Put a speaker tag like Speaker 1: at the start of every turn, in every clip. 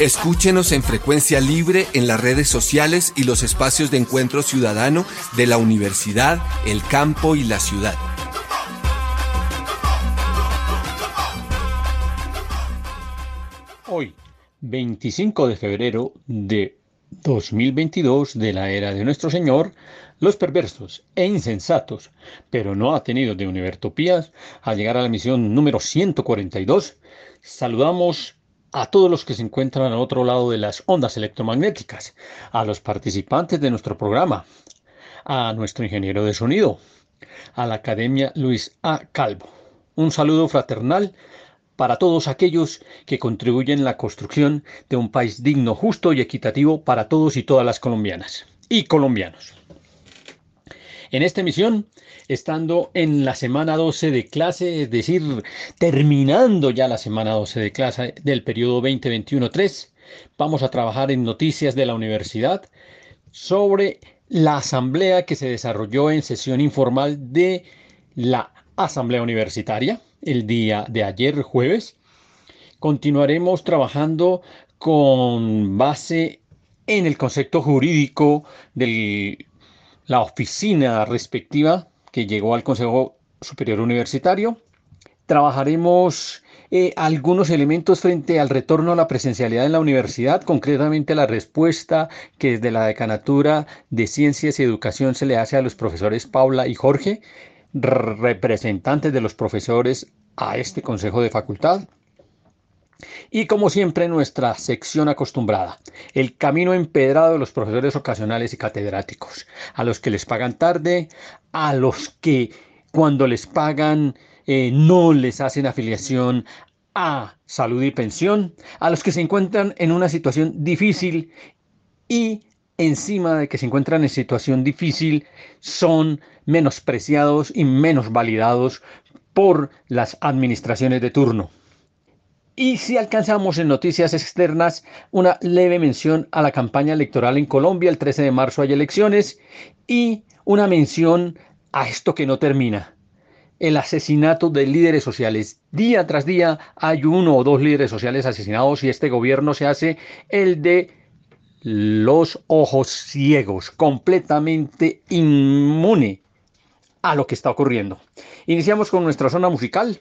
Speaker 1: Escúchenos en frecuencia libre en las redes sociales y los espacios de encuentro ciudadano de la universidad, el campo y la ciudad.
Speaker 2: Hoy, 25 de febrero de 2022 de la era de nuestro Señor, los perversos e insensatos, pero no atenidos de Univertopías, al llegar a la misión número 142, saludamos a todos los que se encuentran al otro lado de las ondas electromagnéticas, a los participantes de nuestro programa, a nuestro ingeniero de sonido, a la Academia Luis A. Calvo. Un saludo fraternal para todos aquellos que contribuyen en la construcción de un país digno, justo y equitativo para todos y todas las colombianas y colombianos. En esta emisión, estando en la semana 12 de clase, es decir, terminando ya la semana 12 de clase del periodo 2021-3, vamos a trabajar en noticias de la universidad sobre la asamblea que se desarrolló en sesión informal de la asamblea universitaria el día de ayer jueves. Continuaremos trabajando con base en el concepto jurídico de la oficina respectiva llegó al Consejo Superior Universitario. Trabajaremos eh, algunos elementos frente al retorno a la presencialidad en la universidad, concretamente la respuesta que desde la Decanatura de Ciencias y Educación se le hace a los profesores Paula y Jorge, representantes de los profesores a este Consejo de Facultad. Y como siempre, nuestra sección acostumbrada, el camino empedrado de los profesores ocasionales y catedráticos, a los que les pagan tarde, a los que cuando les pagan eh, no les hacen afiliación a salud y pensión, a los que se encuentran en una situación difícil y encima de que se encuentran en situación difícil son menospreciados y menos validados por las administraciones de turno. Y si alcanzamos en noticias externas una leve mención a la campaña electoral en Colombia, el 13 de marzo hay elecciones, y una mención a esto que no termina, el asesinato de líderes sociales. Día tras día hay uno o dos líderes sociales asesinados y este gobierno se hace el de los ojos ciegos, completamente inmune a lo que está ocurriendo. Iniciamos con nuestra zona musical.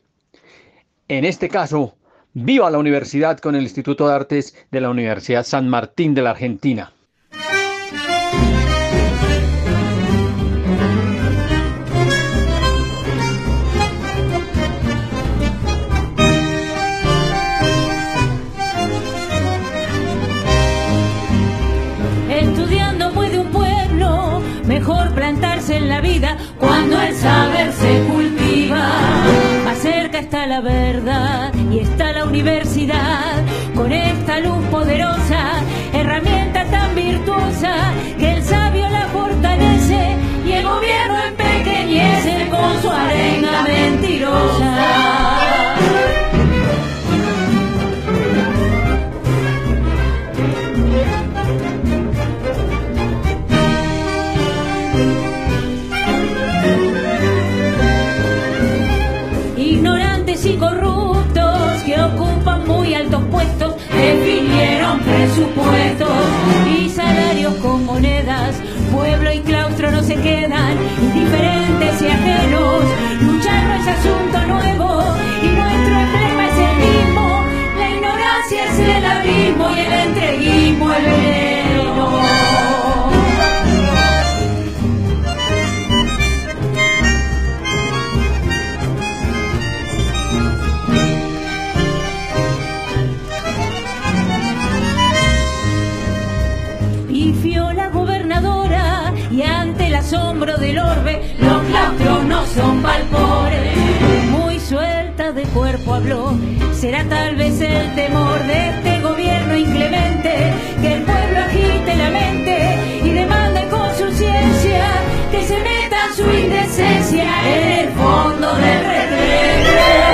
Speaker 2: En este caso, viva la universidad con el Instituto de Artes de la Universidad San Martín de la Argentina.
Speaker 3: Estudiando puede un pueblo mejor plantarse en la vida cuando el saber se cultiva. Más cerca está la verdad la universidad con esta luz poderosa, herramienta tan virtuosa que el sabio la fortalece y el gobierno empequeñece con su arenga mentirosa. Indiferentes no son palpores. Muy suelta de cuerpo pueblo. Será tal vez el temor de este gobierno inclemente que el pueblo agite la mente y demande con su ciencia que se meta su indecencia en el fondo del retrete.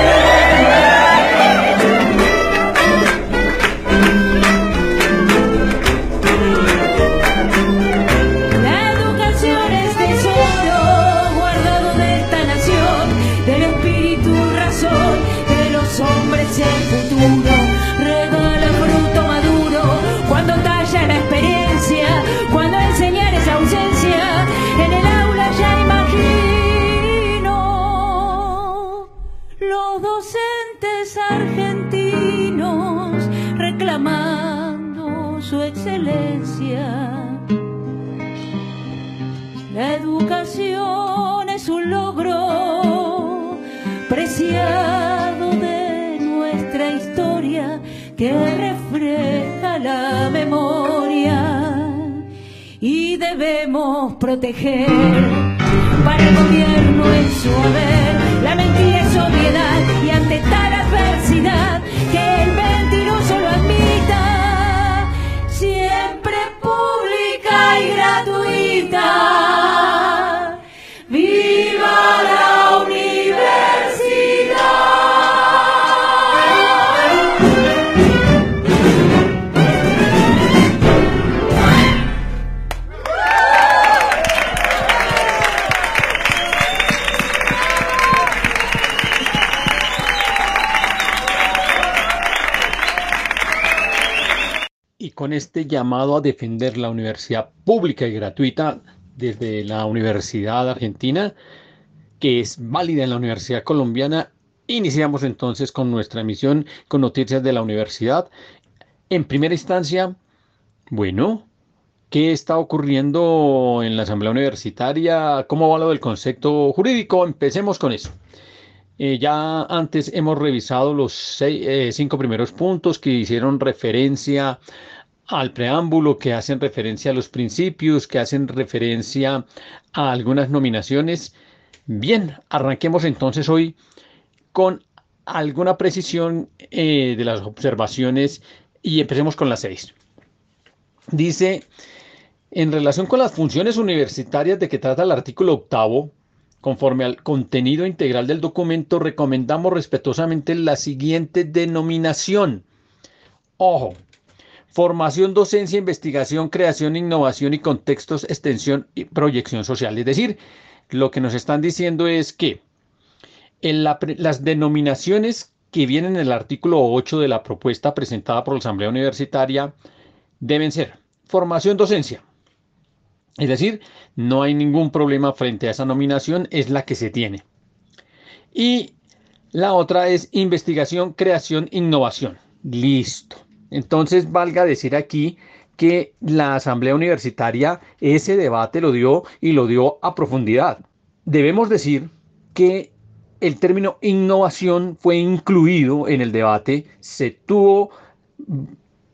Speaker 3: Debemos proteger para el gobierno en su
Speaker 2: llamado a defender la universidad pública y gratuita desde la Universidad Argentina, que es válida en la Universidad Colombiana, iniciamos entonces con nuestra emisión con noticias de la universidad. En primera instancia, bueno, ¿qué está ocurriendo en la Asamblea Universitaria? ¿Cómo va lo del concepto jurídico? Empecemos con eso. Eh, ya antes hemos revisado los eh, cinco primeros puntos que hicieron referencia al preámbulo, que hacen referencia a los principios, que hacen referencia a algunas nominaciones. Bien, arranquemos entonces hoy con alguna precisión eh, de las observaciones y empecemos con las seis. Dice, en relación con las funciones universitarias de que trata el artículo octavo, conforme al contenido integral del documento, recomendamos respetuosamente la siguiente denominación. Ojo, formación, docencia, investigación, creación, innovación y contextos, extensión y proyección social. Es decir, lo que nos están diciendo es que las denominaciones que vienen en el artículo 8 de la propuesta presentada por la Asamblea Universitaria deben ser formación, docencia. Es decir, no hay ningún problema frente a esa nominación, es la que se tiene. Y la otra es investigación, creación, innovación. Listo. Entonces, valga decir aquí que la Asamblea Universitaria ese debate lo dio y lo dio a profundidad. Debemos decir que el término innovación fue incluido en el debate, se tuvo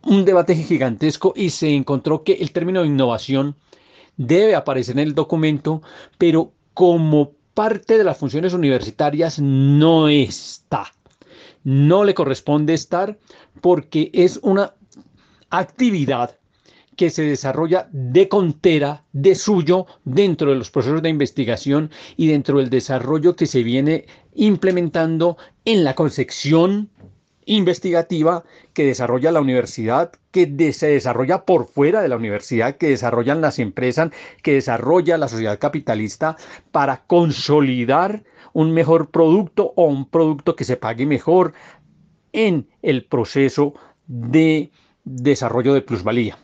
Speaker 2: un debate gigantesco y se encontró que el término innovación debe aparecer en el documento, pero como parte de las funciones universitarias no está. No le corresponde estar porque es una actividad que se desarrolla de contera, de suyo, dentro de los procesos de investigación y dentro del desarrollo que se viene implementando en la concepción investigativa que desarrolla la universidad, que se desarrolla por fuera de la universidad, que desarrollan las empresas, que desarrolla la sociedad capitalista para consolidar un mejor producto o un producto que se pague mejor en el proceso de desarrollo de plusvalía.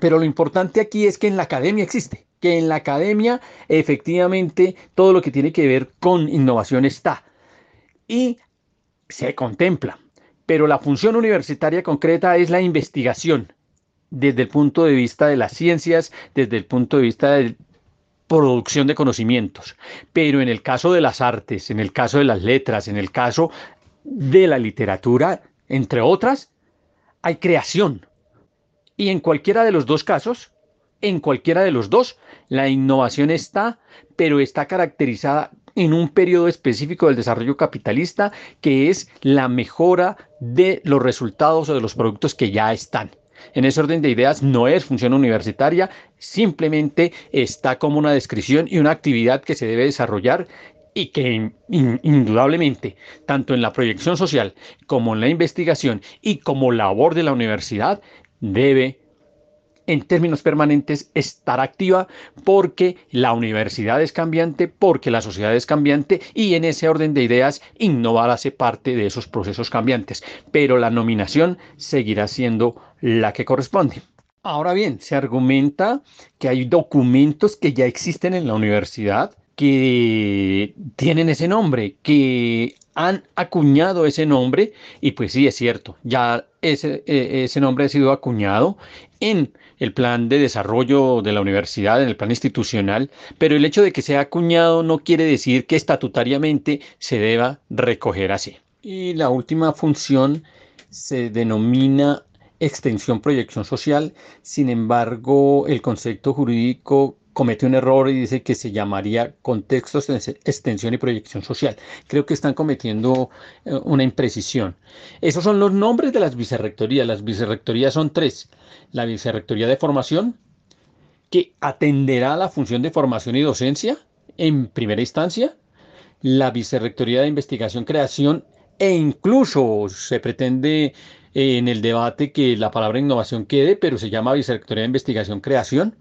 Speaker 2: Pero lo importante aquí es que en la academia existe, que en la academia efectivamente todo lo que tiene que ver con innovación está y se contempla. Pero la función universitaria concreta es la investigación desde el punto de vista de las ciencias, desde el punto de vista de producción de conocimientos. Pero en el caso de las artes, en el caso de las letras, en el caso de la literatura, entre otras, hay creación. Y en cualquiera de los dos casos, en cualquiera de los dos, la innovación está, pero está caracterizada en un periodo específico del desarrollo capitalista, que es la mejora de los resultados o de los productos que ya están. En ese orden de ideas no es función universitaria, simplemente está como una descripción y una actividad que se debe desarrollar y que indudablemente, tanto en la proyección social como en la investigación y como labor de la universidad, debe en términos permanentes estar activa porque la universidad es cambiante, porque la sociedad es cambiante y en ese orden de ideas innovar hace parte de esos procesos cambiantes. Pero la nominación seguirá siendo la que corresponde. Ahora bien, se argumenta que hay documentos que ya existen en la universidad que tienen ese nombre, que han acuñado ese nombre y pues sí, es cierto, ya ese, e, ese nombre ha sido acuñado en el plan de desarrollo de la universidad, en el plan institucional, pero el hecho de que sea acuñado no quiere decir que estatutariamente se deba recoger así. Y la última función se denomina extensión proyección social, sin embargo el concepto jurídico comete un error y dice que se llamaría contextos, extensión y proyección social. Creo que están cometiendo eh, una imprecisión. Esos son los nombres de las vicerrectorías. Las vicerrectorías son tres. La vicerrectoría de formación, que atenderá a la función de formación y docencia en primera instancia. La vicerrectoría de investigación, creación e incluso se pretende eh, en el debate que la palabra innovación quede, pero se llama vicerrectoría de investigación, creación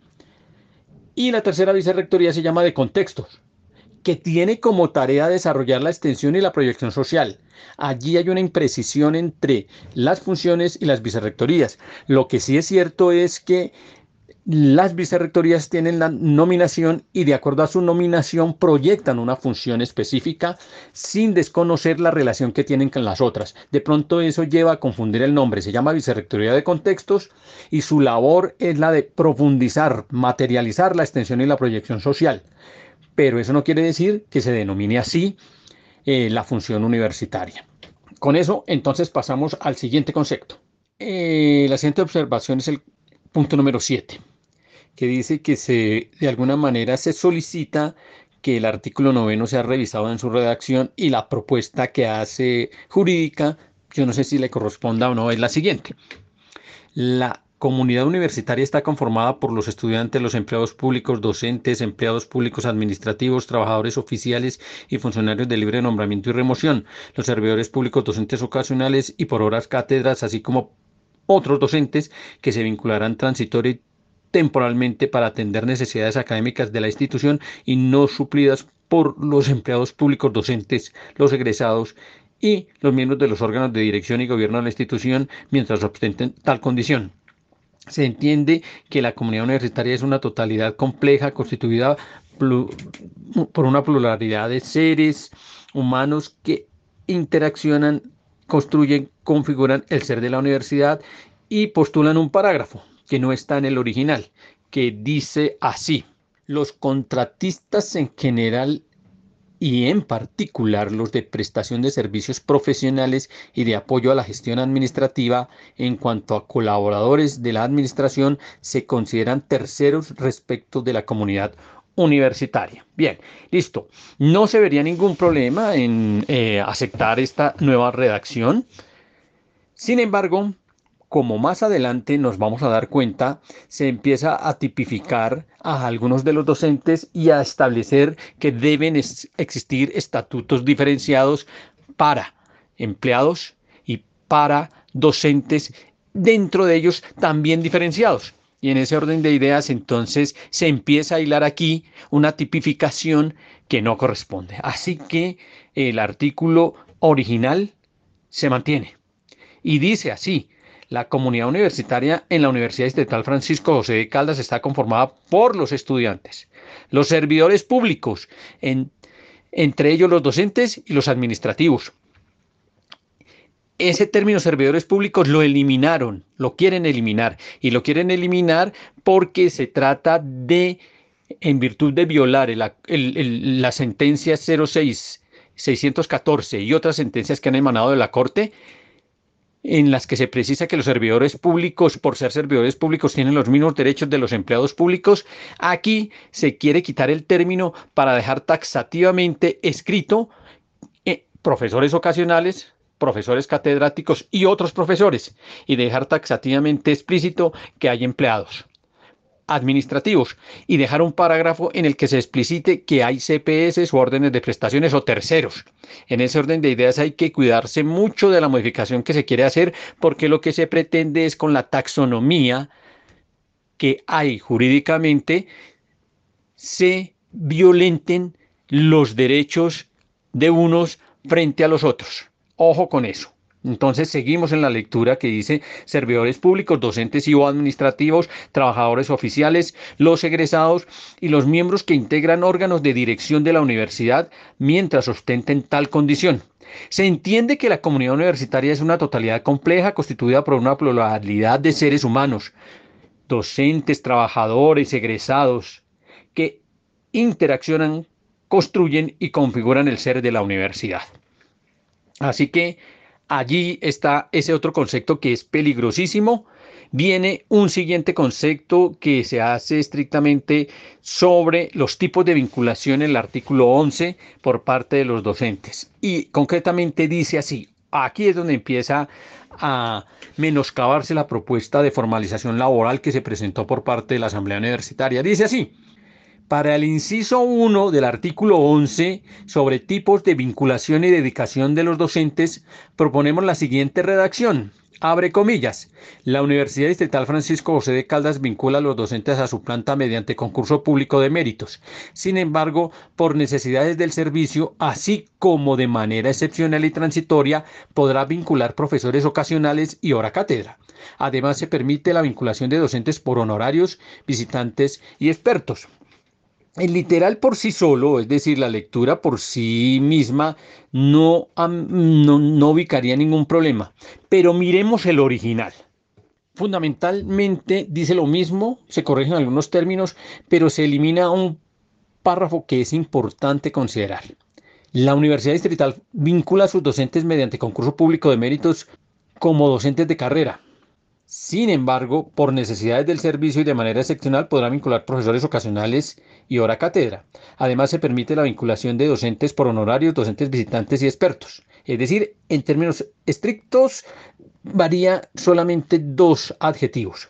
Speaker 2: y la tercera vicerrectoría se llama de contextos, que tiene como tarea desarrollar la extensión y la proyección social. Allí hay una imprecisión entre las funciones y las vicerrectorías. Lo que sí es cierto es que las vicerrectorías tienen la nominación y de acuerdo a su nominación proyectan una función específica sin desconocer la relación que tienen con las otras. De pronto eso lleva a confundir el nombre. Se llama vicerrectoría de contextos y su labor es la de profundizar, materializar la extensión y la proyección social. Pero eso no quiere decir que se denomine así eh, la función universitaria. Con eso entonces pasamos al siguiente concepto. Eh, la siguiente observación es el punto número 7 que dice que se, de alguna manera se solicita que el artículo noveno sea revisado en su redacción y la propuesta que hace jurídica, yo no sé si le corresponda o no, es la siguiente. La comunidad universitaria está conformada por los estudiantes, los empleados públicos, docentes, empleados públicos administrativos, trabajadores oficiales y funcionarios de libre nombramiento y remoción, los servidores públicos docentes ocasionales y por horas cátedras, así como otros docentes que se vincularán transitoria temporalmente para atender necesidades académicas de la institución y no suplidas por los empleados públicos docentes, los egresados y los miembros de los órganos de dirección y gobierno de la institución mientras ostenten tal condición. Se entiende que la comunidad universitaria es una totalidad compleja constituida por una pluralidad de seres humanos que interaccionan, construyen, configuran el ser de la universidad y postulan un parágrafo que no está en el original, que dice así, los contratistas en general y en particular los de prestación de servicios profesionales y de apoyo a la gestión administrativa en cuanto a colaboradores de la administración se consideran terceros respecto de la comunidad universitaria. Bien, listo. No se vería ningún problema en eh, aceptar esta nueva redacción. Sin embargo, como más adelante nos vamos a dar cuenta, se empieza a tipificar a algunos de los docentes y a establecer que deben existir estatutos diferenciados para empleados y para docentes, dentro de ellos también diferenciados. Y en ese orden de ideas, entonces se empieza a hilar aquí una tipificación que no corresponde. Así que el artículo original se mantiene. Y dice así, la comunidad universitaria en la Universidad Estatal Francisco José de Caldas está conformada por los estudiantes, los servidores públicos, entre ellos los docentes y los administrativos. Ese término servidores públicos lo eliminaron, lo quieren eliminar y lo quieren eliminar porque se trata de, en virtud de violar la sentencia 06 614 y otras sentencias que han emanado de la Corte, en las que se precisa que los servidores públicos, por ser servidores públicos, tienen los mismos derechos de los empleados públicos, aquí se quiere quitar el término para dejar taxativamente escrito eh, profesores ocasionales, profesores catedráticos y otros profesores, y dejar taxativamente explícito que hay empleados administrativos y dejar un parágrafo en el que se explicite que hay CPS o órdenes de prestaciones o terceros. En ese orden de ideas hay que cuidarse mucho de la modificación que se quiere hacer porque lo que se pretende es con la taxonomía que hay jurídicamente se violenten los derechos de unos frente a los otros. Ojo con eso. Entonces seguimos en la lectura que dice servidores públicos, docentes y o administrativos, trabajadores oficiales, los egresados y los miembros que integran órganos de dirección de la universidad mientras ostenten tal condición. Se entiende que la comunidad universitaria es una totalidad compleja constituida por una pluralidad de seres humanos, docentes, trabajadores, egresados, que interaccionan, construyen y configuran el ser de la universidad. Así que allí está ese otro concepto que es peligrosísimo. Viene un siguiente concepto que se hace estrictamente sobre los tipos de vinculación en el artículo 11 por parte de los docentes. Y concretamente dice así, aquí es donde empieza a menoscabarse la propuesta de formalización laboral que se presentó por parte de la Asamblea Universitaria. Dice así, para el inciso 1 del artículo 11 sobre tipos de vinculación y dedicación de los docentes, proponemos la siguiente redacción. Abre comillas. La Universidad Distrital Francisco José de Caldas vincula a los docentes a su planta mediante concurso público de méritos. Sin embargo, por necesidades del servicio, así como de manera excepcional y transitoria, podrá vincular profesores ocasionales y hora cátedra. Además, se permite la vinculación de docentes por honorarios, visitantes y expertos. El literal por sí solo, es decir, la lectura por sí misma, no, no, ubicaría ningún problema. Pero miremos el original. Fundamentalmente dice lo mismo, se corrigen algunos términos, pero se elimina un párrafo que es importante considerar. La Universidad Distrital vincula a sus docentes mediante concurso público de méritos como docentes de carrera, sin embargo, por necesidades del servicio y de manera excepcional podrá vincular profesores ocasionales y hora cátedra. Además, se permite la vinculación de docentes por honorarios, docentes visitantes y expertos. Es decir, en términos estrictos, varía solamente dos adjetivos.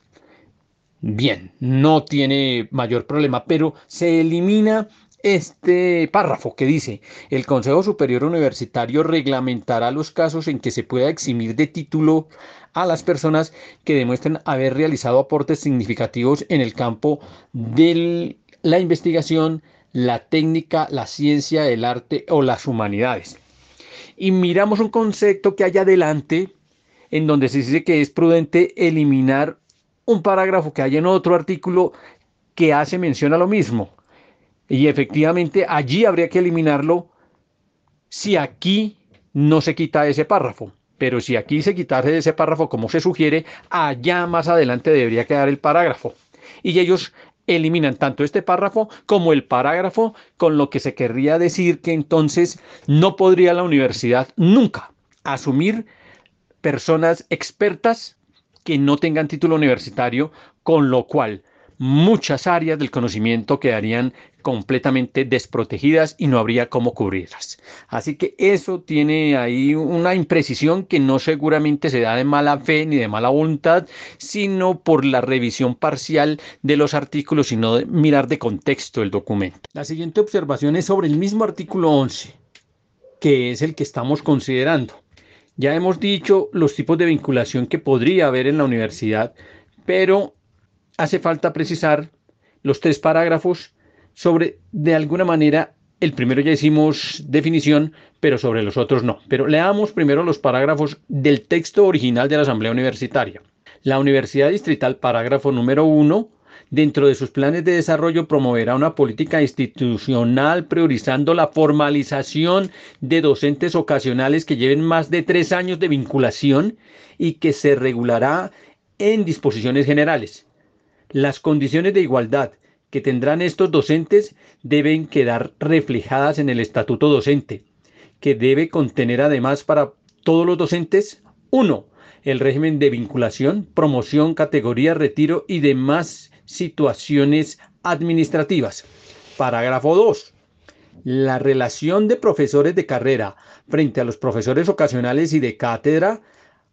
Speaker 2: Bien, no tiene mayor problema, pero se elimina este párrafo que dice, el Consejo Superior Universitario reglamentará los casos en que se pueda eximir de título a las personas que demuestren haber realizado aportes significativos en el campo de la investigación, la técnica, la ciencia, el arte o las humanidades. Y miramos un concepto que hay adelante en donde se dice que es prudente eliminar un parágrafo que hay en otro artículo que hace mención a lo mismo. Y efectivamente allí habría que eliminarlo si aquí no se quita ese párrafo. Pero si aquí se quitase ese párrafo como se sugiere, allá más adelante debería quedar el parágrafo. Y ellos eliminan tanto este párrafo como el parágrafo, con lo que se querría decir que entonces no podría la universidad nunca asumir personas expertas que no tengan título universitario, con lo cual muchas áreas del conocimiento quedarían completamente desprotegidas y no habría cómo cubrirlas. Así que eso tiene ahí una imprecisión que no seguramente se da de mala fe ni de mala voluntad, sino por la revisión parcial de los artículos y no de mirar de contexto el documento. La siguiente observación es sobre el mismo artículo 11, que es el que estamos considerando. Ya hemos dicho los tipos de vinculación que podría haber en la universidad, pero hace falta precisar los tres parágrafos sobre, de alguna manera, el primero ya hicimos definición, pero sobre los otros no. Pero leamos primero los parágrafos del texto original de la Asamblea Universitaria. La Universidad Distrital, parágrafo número uno, dentro de sus planes de desarrollo promoverá una política institucional priorizando la formalización de docentes ocasionales que lleven más de tres años de vinculación y que se regulará en disposiciones generales. Las condiciones de igualdad que tendrán estos docentes deben quedar reflejadas en el estatuto docente, que debe contener además para todos los docentes 1. El régimen de vinculación, promoción, categoría, retiro y demás situaciones administrativas. Parágrafo 2. La relación de profesores de carrera frente a los profesores ocasionales y de cátedra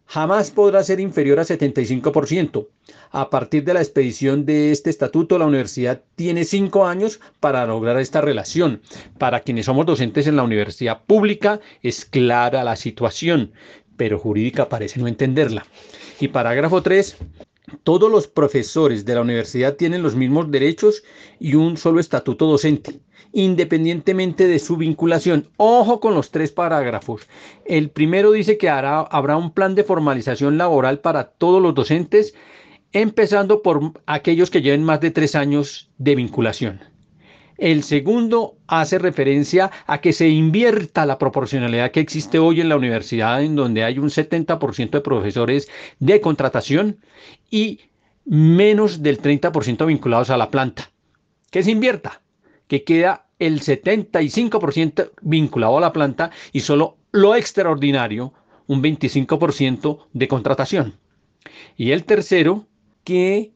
Speaker 2: jamás podrá ser inferior a 75%. A partir de la expedición de este estatuto, la universidad tiene cinco años para lograr esta relación. Para quienes somos docentes en la universidad pública, es clara la situación, pero jurídica parece no entenderla. Y parágrafo 3. Todos los profesores de la universidad tienen los mismos derechos y un solo estatuto docente independientemente de su vinculación. Ojo con los tres parágrafos. El primero dice que habrá un plan de formalización laboral para todos los docentes, empezando por aquellos que lleven más de tres años de vinculación. El segundo hace referencia a que se invierta la proporcionalidad que existe hoy en la universidad, en donde hay un 70% de profesores de contratación y menos del 30% vinculados a la planta. Que se invierta, que queda el 75% vinculado a la planta y solo lo extraordinario, un 25% de contratación. Y el tercero, que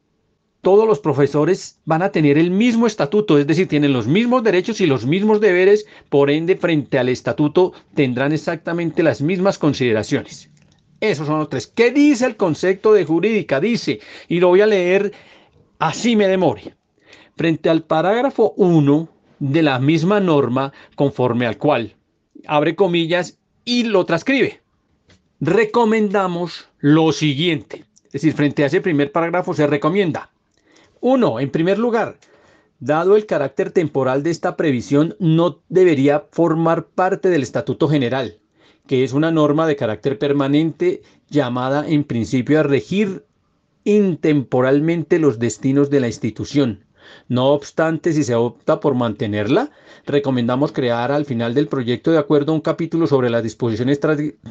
Speaker 2: todos los profesores van a tener el mismo estatuto, es decir, tienen los mismos derechos y los mismos deberes, por ende, frente al estatuto tendrán exactamente las mismas consideraciones. Esos son los tres. ¿Qué dice el concepto de jurídica? Dice, y lo voy a leer así me demore. Frente al parágrafo 1 de la misma norma conforme al cual abre comillas y lo transcribe. Recomendamos lo siguiente, es decir, frente a ese primer parágrafo se recomienda. Uno, en primer lugar, dado el carácter temporal de esta previsión, no debería formar parte del Estatuto General, que es una norma de carácter permanente llamada en principio a regir intemporalmente los destinos de la institución no obstante, si se opta por mantenerla, recomendamos crear al final del proyecto de acuerdo un capítulo sobre las disposiciones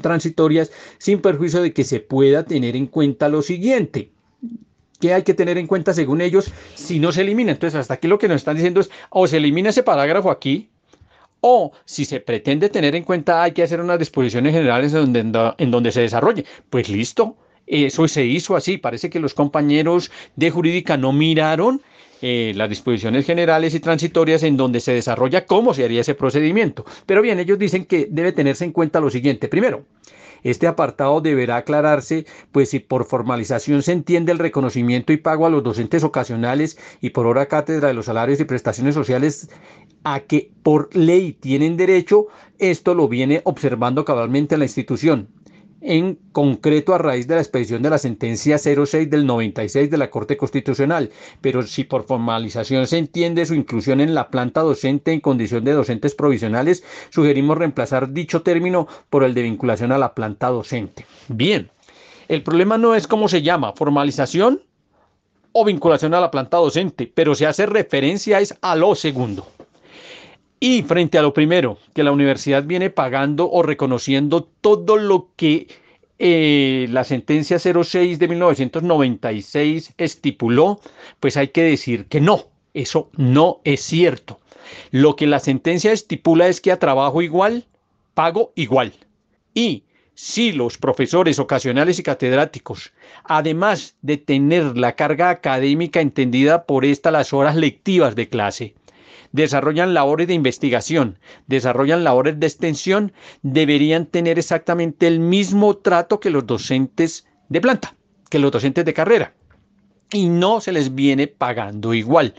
Speaker 2: transitorias sin perjuicio de que se pueda tener en cuenta lo siguiente. ¿Qué hay que tener en cuenta según ellos si no se elimina? Entonces, hasta aquí lo que nos están diciendo es o se elimina ese parágrafo aquí, o si se pretende tener en cuenta hay que hacer unas disposiciones generales en donde, en donde se desarrolle. Pues listo, eso se hizo así. Parece que los compañeros de jurídica no miraron eh, las disposiciones generales y transitorias en donde se desarrolla cómo se haría ese procedimiento. Pero bien, ellos dicen que debe tenerse en cuenta lo siguiente. Primero, este apartado deberá aclararse, pues si por formalización se entiende el reconocimiento y pago a los docentes ocasionales y por hora cátedra de los salarios y prestaciones sociales a que por ley tienen derecho, esto lo viene observando cabalmente la institución en concreto a raíz de la expedición de la sentencia 06 del 96 de la Corte Constitucional, pero si por formalización se entiende su inclusión en la planta docente en condición de docentes provisionales, sugerimos reemplazar dicho término por el de vinculación a la planta docente. Bien, el problema no es cómo se llama, formalización o vinculación a la planta docente, pero se hace referencia es a lo segundo. Y frente a lo primero, que la universidad viene pagando o reconociendo todo lo que eh, la sentencia 06 de 1996 estipuló, pues hay que decir que no, eso no es cierto. Lo que la sentencia estipula es que a trabajo igual, pago igual. Y si los profesores ocasionales y catedráticos, además de tener la carga académica entendida por esta las horas lectivas de clase, desarrollan labores de investigación, desarrollan labores de extensión, deberían tener exactamente el mismo trato que los docentes de planta, que los docentes de carrera. Y no se les viene pagando igual,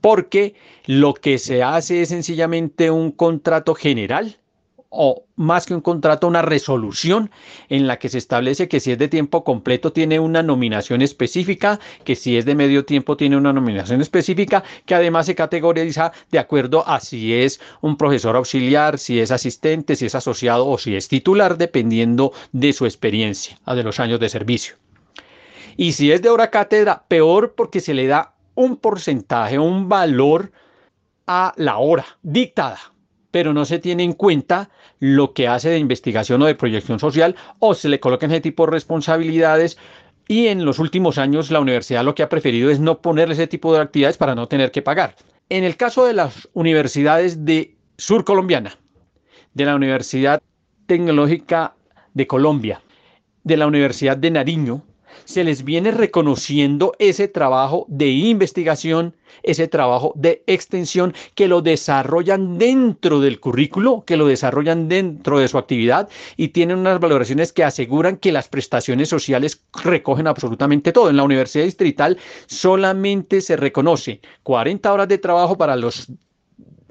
Speaker 2: porque lo que se hace es sencillamente un contrato general o más que un contrato, una resolución en la que se establece que si es de tiempo completo tiene una nominación específica, que si es de medio tiempo tiene una nominación específica, que además se categoriza de acuerdo a si es un profesor auxiliar, si es asistente, si es asociado o si es titular, dependiendo de su experiencia, de los años de servicio. Y si es de hora cátedra, peor porque se le da un porcentaje, un valor a la hora dictada pero no se tiene en cuenta lo que hace de investigación o de proyección social o se le colocan ese tipo de responsabilidades y en los últimos años la universidad lo que ha preferido es no ponerle ese tipo de actividades para no tener que pagar. En el caso de las universidades de Sur Colombiana, de la Universidad Tecnológica de Colombia, de la Universidad de Nariño, se les viene reconociendo ese trabajo de investigación, ese trabajo de extensión que lo desarrollan dentro del currículo, que lo desarrollan dentro de su actividad y tienen unas valoraciones que aseguran que las prestaciones sociales recogen absolutamente todo. En la Universidad Distrital solamente se reconoce 40 horas de trabajo para los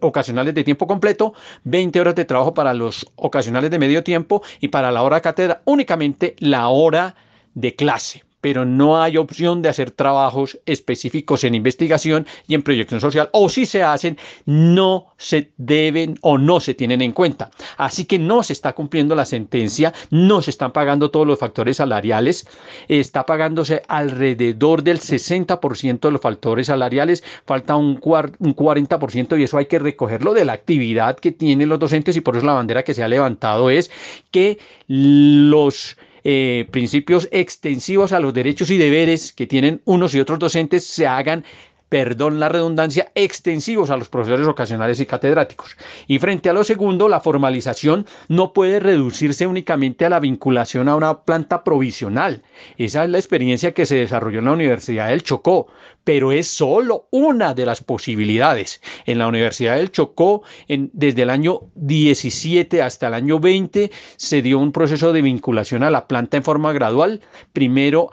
Speaker 2: ocasionales de tiempo completo, 20 horas de trabajo para los ocasionales de medio tiempo y para la hora cátedra únicamente la hora de clase pero no hay opción de hacer trabajos específicos en investigación y en proyección social, o si se hacen, no se deben o no se tienen en cuenta. Así que no se está cumpliendo la sentencia, no se están pagando todos los factores salariales, está pagándose alrededor del 60% de los factores salariales, falta un, un 40% y eso hay que recogerlo de la actividad que tienen los docentes y por eso la bandera que se ha levantado es que los eh, principios extensivos a los derechos y deberes que tienen unos y otros docentes se hagan perdón la redundancia, extensivos a los profesores ocasionales y catedráticos. Y frente a lo segundo, la formalización no puede reducirse únicamente a la vinculación a una planta provisional. Esa es la experiencia que se desarrolló en la Universidad del Chocó, pero es solo una de las posibilidades. En la Universidad del Chocó, en, desde el año 17 hasta el año 20, se dio un proceso de vinculación a la planta en forma gradual, primero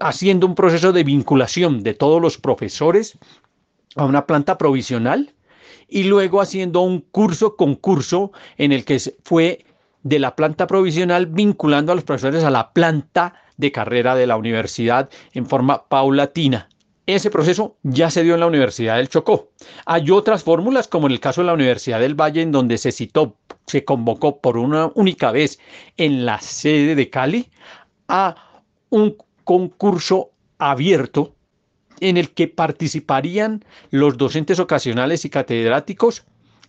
Speaker 2: haciendo un proceso de vinculación de todos los profesores a una planta provisional y luego haciendo un curso concurso en el que fue de la planta provisional vinculando a los profesores a la planta de carrera de la universidad en forma paulatina. Ese proceso ya se dio en la Universidad del Chocó. Hay otras fórmulas, como en el caso de la Universidad del Valle, en donde se citó, se convocó por una única vez en la sede de Cali a un concurso abierto en el que participarían los docentes ocasionales y catedráticos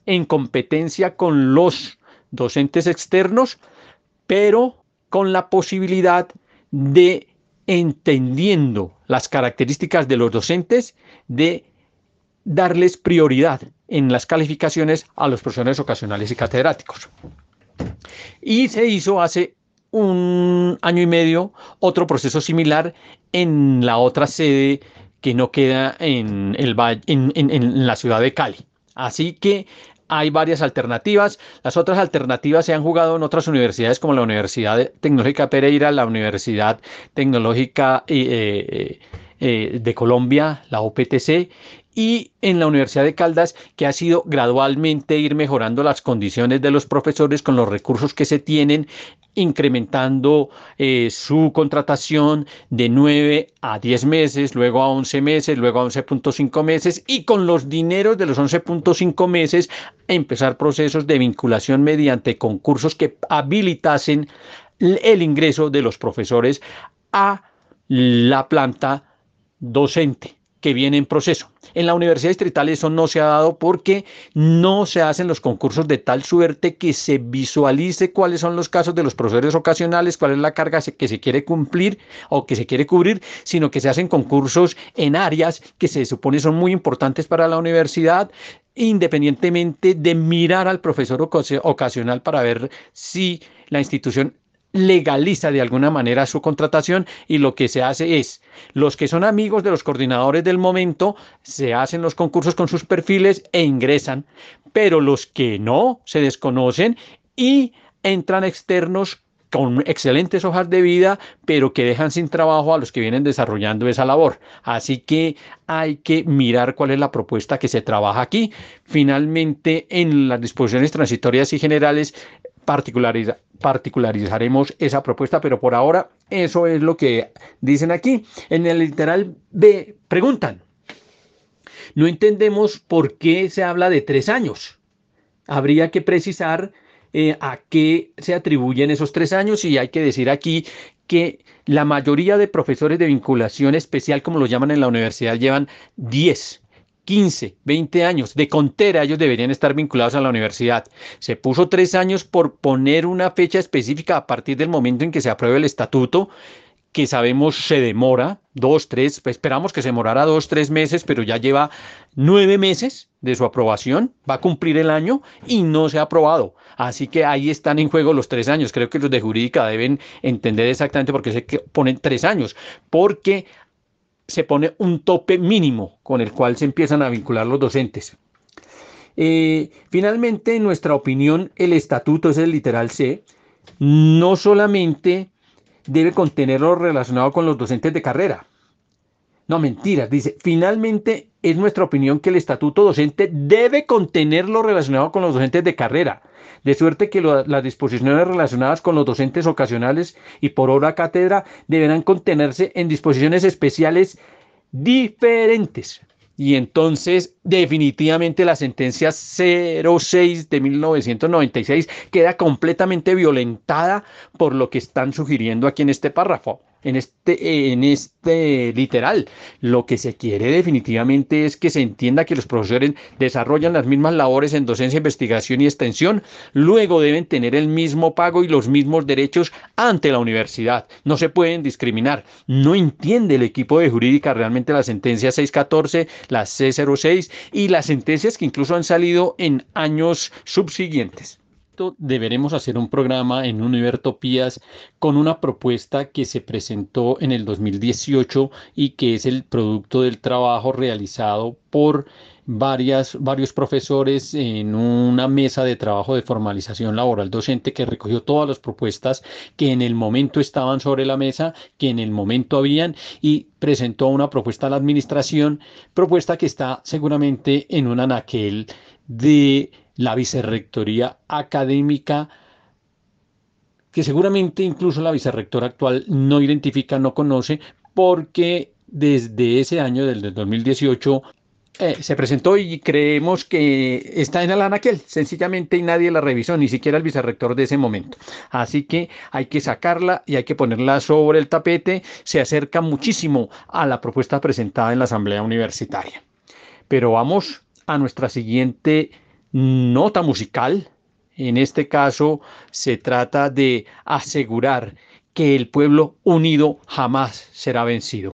Speaker 2: en competencia con los docentes externos, pero con la posibilidad de, entendiendo las características de los docentes, de darles prioridad en las calificaciones a los profesores ocasionales y catedráticos. Y se hizo hace un año y medio otro proceso similar en la otra sede que no queda en, en, la ciudad de Cali. Así que hay varias alternativas. Las otras alternativas se han jugado en otras universidades como la Universidad Tecnológica Pereira, la Universidad Tecnológica eh, eh, eh, de Colombia, la OPTC, y en la Universidad de Caldas, que ha sido gradualmente ir mejorando las condiciones de los profesores con los recursos que se tienen incrementando eh, su contratación de 9 a 10 meses, luego a 11 meses, luego a 11.5 meses y con los dineros de los 11.5 meses empezar procesos de vinculación mediante concursos que habilitasen el ingreso de los profesores a la planta docente que viene en proceso. En la Universidad Distrital eso no se ha dado porque no se hacen los concursos de tal suerte que se visualice cuáles son los casos de los profesores ocasionales, cuál es la carga que se quiere cumplir o que se quiere cubrir, sino que se hacen concursos en áreas que se supone son muy importantes para la universidad, independientemente de mirar al profesor ocasional para ver si la institución legaliza de alguna manera su contratación y lo que se hace es, los que son amigos de los coordinadores del momento, se hacen los concursos con sus perfiles e ingresan, pero los que no se desconocen y entran externos con excelentes hojas de vida, pero que dejan sin trabajo a los que vienen desarrollando esa labor. Así que hay que mirar cuál es la propuesta que se trabaja aquí. Finalmente, en las disposiciones transitorias y generales, particularizaremos esa propuesta, pero por ahora eso es lo que dicen aquí. En el literal B preguntan, no entendemos por qué se habla de tres años. Habría que precisar eh, a qué se atribuyen esos tres años y hay que decir aquí que la mayoría de profesores de vinculación especial, como lo llaman en la universidad, llevan 10 15, 20 años de contera, ellos deberían estar vinculados a la universidad. Se puso tres años por poner una fecha específica a partir del momento en que se apruebe el estatuto que sabemos se demora dos, tres, pues esperamos que se demorara dos, tres meses, pero ya lleva nueve meses de su aprobación, va a cumplir el año y no se ha aprobado. Así que ahí están en juego los tres años. Creo que los de jurídica deben entender exactamente por qué se ponen tres años, porque se pone un tope mínimo con el cual se empiezan a vincular los docentes. Eh, finalmente, en nuestra opinión, el estatuto es el literal C. No solamente debe contener lo relacionado con los docentes de carrera. No, mentiras. Dice, finalmente es nuestra opinión que el estatuto docente debe contener lo relacionado con los docentes de carrera. De suerte que las disposiciones relacionadas con los docentes ocasionales y por hora cátedra deberán contenerse en disposiciones especiales diferentes. Y entonces definitivamente la sentencia 06 de 1996 queda completamente violentada por lo que están sugiriendo aquí en este párrafo en este, en este literal. Lo que se quiere definitivamente es que se entienda que los profesores desarrollan las mismas labores en docencia, investigación y extensión, luego deben tener el mismo pago y los mismos derechos ante la universidad. No se pueden discriminar. No entiende el equipo de jurídica realmente la sentencia 614, la C06 y las sentencias que incluso han salido en años subsiguientes deberemos hacer un programa en Univertopías con una propuesta que se presentó en el 2018 y que es el producto del trabajo realizado por varias, varios profesores en una mesa de trabajo de formalización laboral docente que recogió todas las propuestas que en el momento estaban sobre la mesa, que en el momento habían y presentó una propuesta a la administración, propuesta que está seguramente en un anaquel de la vicerrectoría académica, que seguramente incluso la vicerrectora actual no identifica, no conoce, porque desde ese año, del 2018, eh, se presentó y creemos que está en el anaquel, sencillamente y nadie la revisó, ni siquiera el vicerrector de ese momento. Así que hay que sacarla y hay que ponerla sobre el tapete. Se acerca muchísimo a la propuesta presentada en la Asamblea Universitaria. Pero vamos a nuestra siguiente nota musical. En este caso se trata de asegurar que el pueblo unido jamás será vencido.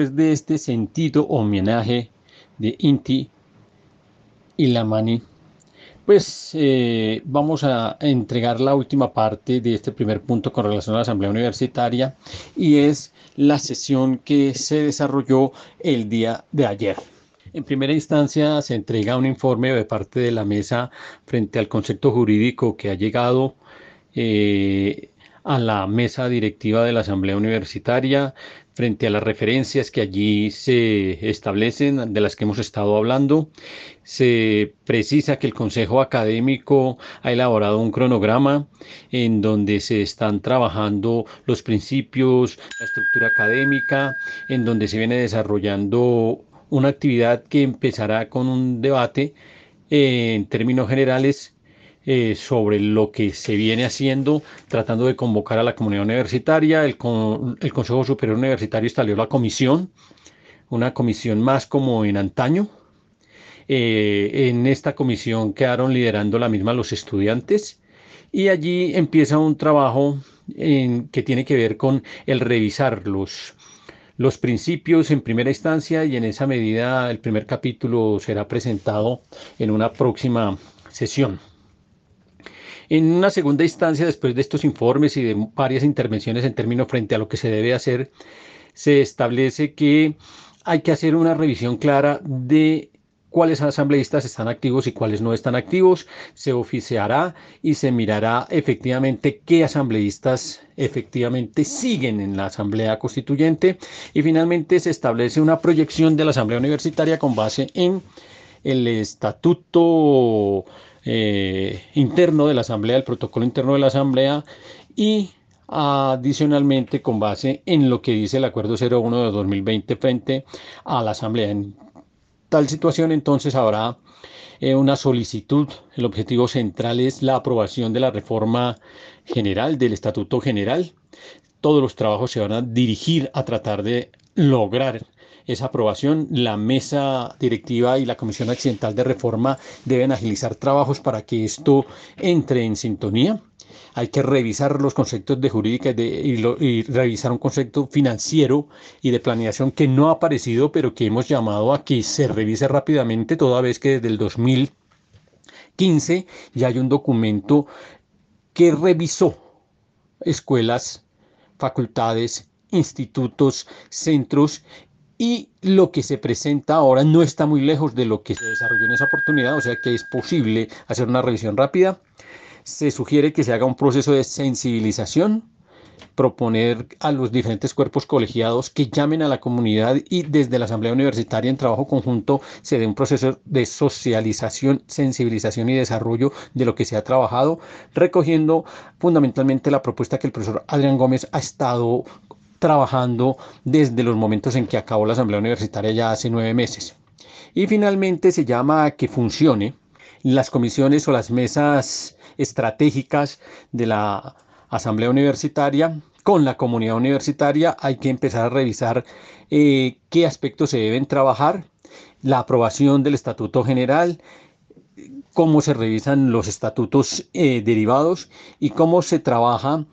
Speaker 2: Después de este sentido homenaje de Inti y Lamani, pues eh, vamos a entregar la última parte de este primer punto con relación a la Asamblea Universitaria y es la sesión que se desarrolló el día de ayer. En primera instancia se entrega un informe de parte de la mesa frente al concepto jurídico que ha llegado eh, a la mesa directiva de la Asamblea Universitaria, frente a las referencias que allí se establecen, de las que hemos estado hablando. Se precisa que el Consejo Académico ha elaborado un cronograma en donde se están trabajando los principios, la estructura académica, en donde se viene desarrollando una actividad que empezará con un debate en términos generales eh, sobre lo que se viene haciendo, tratando de convocar a la comunidad universitaria. El, el Consejo Superior Universitario instaló la comisión, una comisión más como en antaño. Eh, en esta comisión quedaron liderando la misma los estudiantes y allí empieza un trabajo en, que tiene que ver con el revisar los, los principios en primera instancia y en esa medida el primer capítulo será presentado en una próxima sesión. En una segunda instancia, después de estos informes y de varias intervenciones en términos frente a lo que se debe hacer, se establece que hay que hacer una revisión clara de cuáles asambleístas están activos y cuáles no están activos, se oficiará y se mirará efectivamente qué asambleístas efectivamente siguen en la Asamblea Constituyente. Y finalmente se establece una proyección de la Asamblea Universitaria con base en el estatuto eh, interno de la Asamblea, el protocolo interno de la Asamblea y adicionalmente con base en lo que dice el Acuerdo 01 de 2020 frente a la Asamblea. En tal situación entonces habrá eh, una solicitud. El objetivo central es la aprobación de la reforma general, del Estatuto General. Todos los trabajos se van a dirigir a tratar de lograr esa aprobación. La mesa directiva y la Comisión Accidental de Reforma deben agilizar trabajos para que esto entre en sintonía. Hay que revisar los conceptos de jurídica y, revisar un concepto financiero y de planeación que no ha aparecido, pero que hemos llamado a que se revise rápidamente, toda vez que desde el 2015 ya hay un documento que revisó escuelas, facultades, institutos, centros y lo que se presenta ahora no está muy lejos de lo que se desarrolló en esa oportunidad, o sea que es posible hacer una revisión rápida. Se sugiere que se haga un proceso de sensibilización, proponer a los diferentes cuerpos colegiados que llamen a la comunidad y desde la Asamblea Universitaria en trabajo conjunto se dé un proceso de socialización, sensibilización y desarrollo de lo que se ha trabajado, recogiendo fundamentalmente la propuesta que el profesor Adrián Gómez ha estado trabajando desde los momentos en que acabó la Asamblea Universitaria ya hace nueve meses. Y finalmente se llama a que funcione las comisiones o las mesas estratégicas de la Asamblea Universitaria con la comunidad universitaria. Hay que empezar a revisar eh, qué aspectos se deben trabajar, la aprobación del Estatuto General, cómo se revisan los estatutos eh, derivados y cómo se trabaja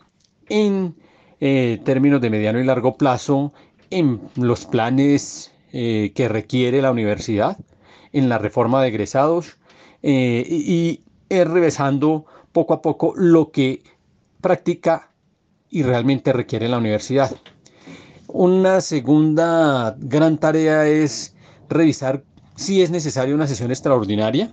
Speaker 2: en eh, términos de mediano y largo plazo en los planes eh, que requiere la universidad, en la reforma de egresados eh, y, y revesando poco a poco lo que practica y realmente requiere la universidad. Una segunda gran tarea es revisar si es necesaria una sesión extraordinaria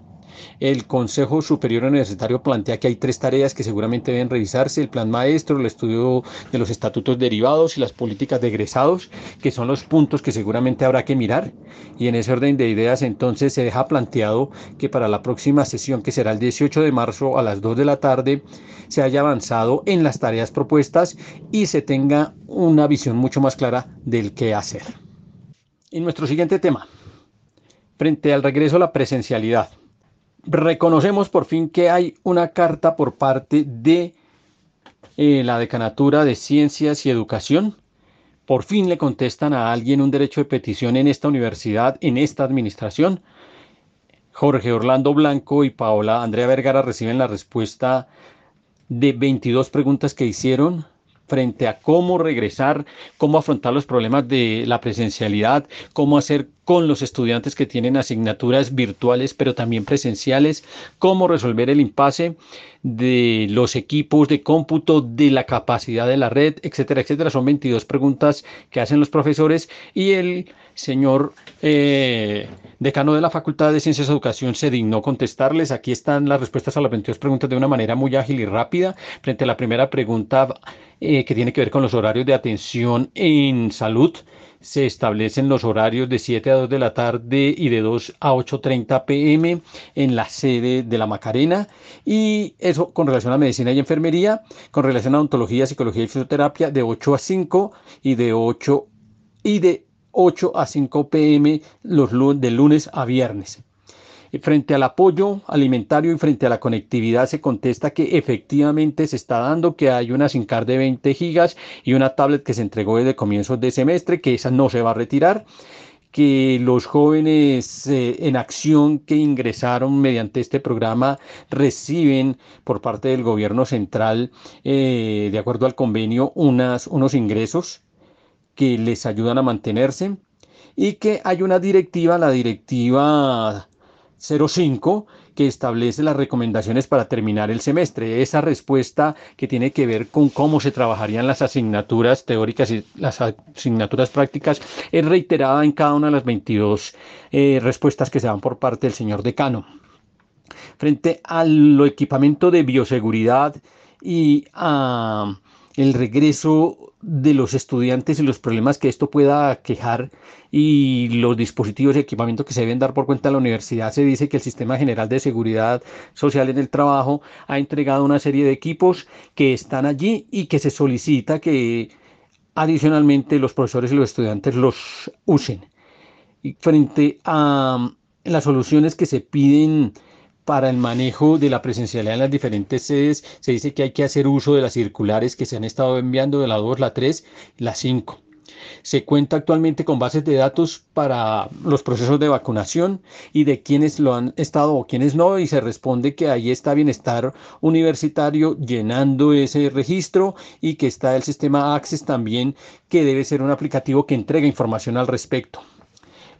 Speaker 2: el Consejo Superior Universitario plantea que hay tres tareas que seguramente deben revisarse, el plan maestro, el estudio de los estatutos derivados y las políticas de egresados, que son los puntos que seguramente habrá que mirar. Y en ese orden de ideas entonces se deja planteado que para la próxima sesión, que será el 18 de marzo a las 2 de la tarde, se haya avanzado en las tareas propuestas y se tenga una visión mucho más clara del qué hacer. Y nuestro siguiente tema, frente al regreso a la presencialidad reconocemos por fin que hay una carta por parte de eh, la Decanatura de Ciencias y Educación. Por fin le contestan a alguien un derecho de petición en esta universidad, en esta administración. Jorge Orlando Blanco y Paola Andrea Vergara reciben la respuesta de 22 preguntas que hicieron frente a cómo regresar, cómo afrontar los problemas de la presencialidad, cómo hacer con los estudiantes que tienen asignaturas virtuales pero también presenciales, cómo resolver el impasse de los equipos de cómputo, de la capacidad de la red, etcétera, etcétera. Son 22 preguntas que hacen los profesores y el señor eh, decano de la Facultad de Ciencias de Educación se dignó contestarles. Aquí están las respuestas a las 22 preguntas de una manera muy ágil y rápida. Frente a la primera pregunta eh, que tiene que ver con los horarios de atención en salud, se establecen los horarios de 7 a 2 de la tarde y de 2 a 8.30 pm en la sede de la Macarena. Y eso con relación a medicina y enfermería, con relación a odontología, psicología y fisioterapia, de 8 a 5 y de 8 y de 8 a 5 pm los de lunes a viernes. Frente al apoyo alimentario y frente a la conectividad se contesta que efectivamente se está dando, que hay una SIM card de 20 gigas y una tablet que se entregó desde comienzos de semestre, que esa no se va a retirar que los jóvenes eh, en acción que ingresaron mediante este programa reciben por parte del gobierno central, eh, de acuerdo al convenio, unas, unos ingresos que les ayudan a mantenerse y que hay una directiva, la directiva 05 que establece las recomendaciones para terminar el semestre. Esa respuesta que tiene que ver con cómo se trabajarían las asignaturas teóricas y las asignaturas prácticas es reiterada en cada una de las 22 eh, respuestas que se dan por parte del señor decano. Frente al equipamiento de bioseguridad y a el regreso de los estudiantes y los problemas que esto pueda quejar y los dispositivos y equipamientos que se deben dar por cuenta de la universidad, se dice que el Sistema General de Seguridad Social en el Trabajo ha entregado una serie de equipos que están allí y que se solicita que adicionalmente los profesores y los estudiantes los usen. Y frente a las soluciones que se piden para el manejo de la presencialidad en las diferentes sedes, se dice que hay que hacer uso de las circulares que se han estado enviando de la 2, la 3 y la 5. Se cuenta actualmente con bases de datos para los procesos de vacunación y de quienes lo han estado o quienes no, y se responde que ahí está Bienestar Universitario llenando ese registro y que está el sistema Access también, que debe ser un aplicativo que entrega información al respecto.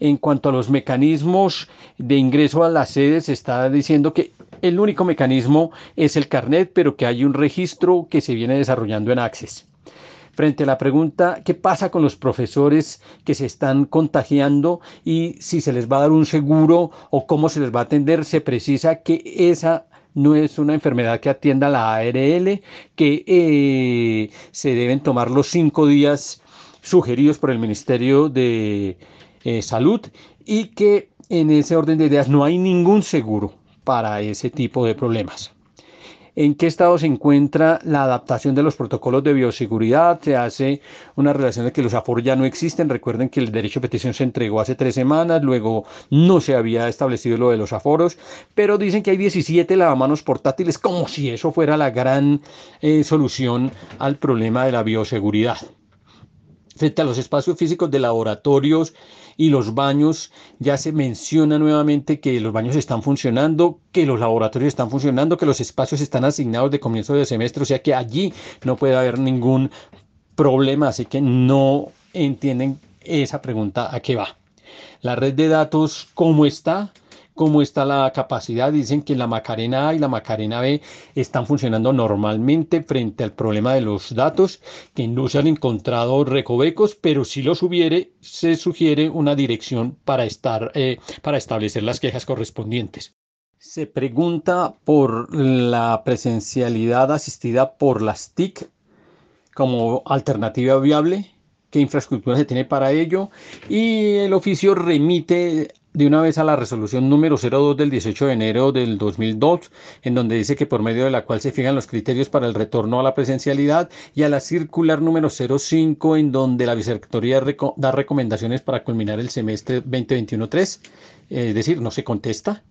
Speaker 2: En cuanto a los mecanismos de ingreso a las sedes, se está diciendo que el único mecanismo es el carnet, pero que hay un registro que se viene desarrollando en Access. Frente a la pregunta, ¿qué pasa con los profesores que se están contagiando y si se les va a dar un seguro o cómo se les va a atender? Se precisa que esa no es una enfermedad que atienda la ARL, que eh, se deben tomar los cinco días sugeridos por el Ministerio de eh, salud y que en ese orden de ideas no hay ningún seguro para ese tipo de problemas. ¿En qué estado se encuentra la adaptación de los protocolos de bioseguridad? Se hace una relación de que los aforos ya no existen. Recuerden que el derecho de petición se entregó hace tres semanas, luego no se había establecido lo de los aforos, pero dicen que hay 17 lavamanos portátiles, como si eso fuera la gran eh, solución al problema de la bioseguridad. Frente a los espacios físicos de laboratorios y los baños, ya se menciona nuevamente que los baños están funcionando, que los laboratorios están funcionando, que los espacios están asignados de comienzo de semestre, o sea que allí no puede haber ningún problema, así que no entienden esa pregunta a qué va. La red de datos, ¿cómo está? Cómo está la capacidad. Dicen que la Macarena A y la Macarena B están funcionando normalmente frente al problema de los datos, que no se han encontrado recovecos, pero si los hubiere, se sugiere una dirección para, estar, eh, para establecer las quejas correspondientes. Se pregunta por la presencialidad asistida por las TIC como alternativa viable, qué infraestructura se tiene para ello y el oficio remite de una vez a la resolución número 02 del 18 de enero del 2002, en donde dice que por medio de la cual se fijan los criterios para el retorno a la presencialidad, y a la circular número 05, en donde la Vicerrectoría da recomendaciones para culminar el semestre 2021-3, es decir, no se contesta.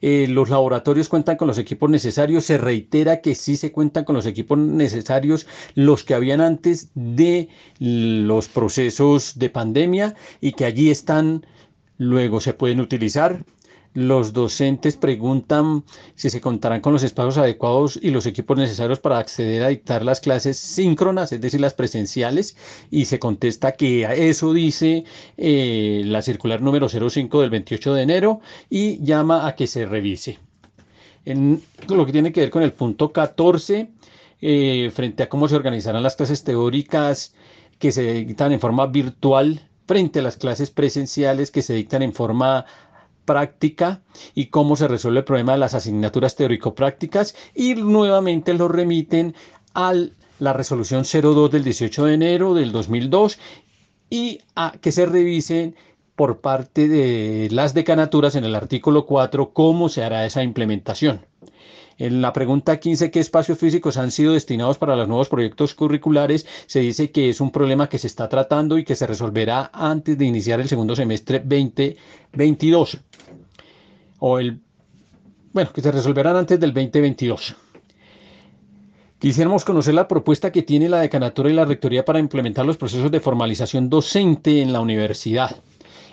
Speaker 2: Eh, los laboratorios cuentan con los equipos necesarios, se reitera que sí se cuentan con los equipos necesarios, los que habían antes de los procesos de pandemia y que allí están luego se pueden utilizar. Los docentes preguntan si se contarán con los espacios adecuados y los equipos necesarios para acceder a dictar las clases síncronas, es decir, las presenciales, y se contesta que eso dice eh, la circular número 05 del 28 de enero y llama a que se revise. Lo que tiene que ver con el punto 14, eh, frente a cómo se organizarán las clases teóricas que se dictan en forma virtual frente a las clases presenciales que se dictan en forma práctica y cómo se resuelve el problema de las asignaturas teórico-prácticas y nuevamente lo remiten a la resolución 02 del 18 de enero del 2002 y a que se revisen por parte de las decanaturas en el artículo 4 cómo se hará esa implementación. En la pregunta 15, ¿qué espacios físicos han sido destinados para los nuevos proyectos curriculares? Se dice que es un problema que se está tratando y que se resolverá antes de iniciar el segundo semestre 2022. O el, bueno, que se resolverán antes del 2022. Quisiéramos conocer la propuesta que tiene la decanatura y la rectoría para implementar los procesos de formalización docente en la universidad.